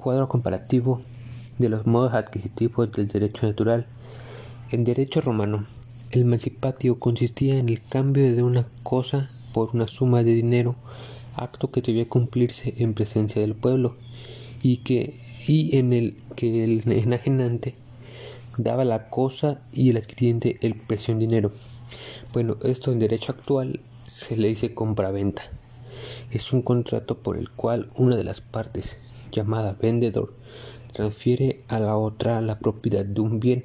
Cuadro comparativo de los modos adquisitivos del derecho natural. En derecho romano, el mancipatio consistía en el cambio de una cosa por una suma de dinero, acto que debía cumplirse en presencia del pueblo y, que, y en el que el enajenante daba la cosa y el adquiriente el precio en dinero. Bueno, esto en derecho actual se le dice compraventa. Es un contrato por el cual una de las partes, llamada vendedor, transfiere a la otra la propiedad de un bien,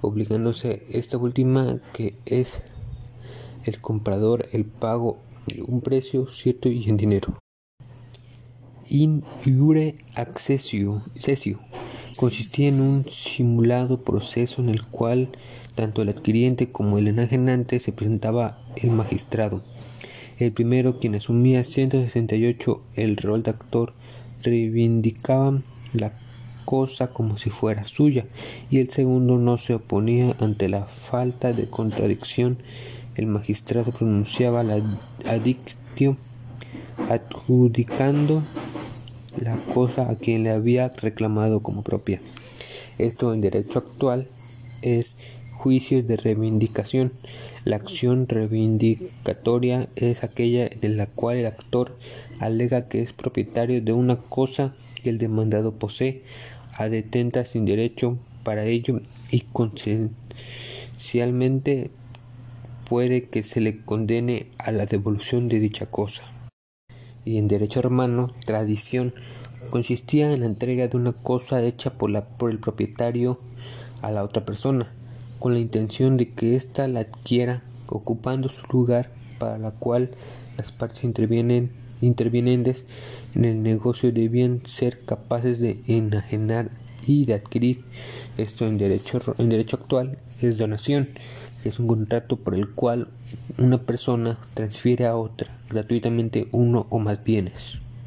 obligándose esta última que es el comprador el pago de un precio cierto y en dinero. In iure accessio consistía en un simulado proceso en el cual tanto el adquiriente como el enajenante se presentaba el magistrado. El primero, quien asumía 168 el rol de actor, reivindicaba la cosa como si fuera suya, y el segundo no se oponía ante la falta de contradicción. El magistrado pronunciaba la adictio, adjudicando la cosa a quien le había reclamado como propia. Esto en derecho actual es juicio de reivindicación. La acción reivindicatoria es aquella en la cual el actor alega que es propietario de una cosa que el demandado posee, a detenta sin derecho para ello y consecuencialmente puede que se le condene a la devolución de dicha cosa. Y en derecho romano, tradición consistía en la entrega de una cosa hecha por el propietario a la otra persona, con la intención de que ésta la adquiera ocupando su lugar para la cual las partes intervienen, intervinientes en el negocio debían ser capaces de enajenar y de adquirir. Esto en derecho, en derecho actual es donación, es un contrato por el cual una persona transfiere a otra gratuitamente uno o más bienes.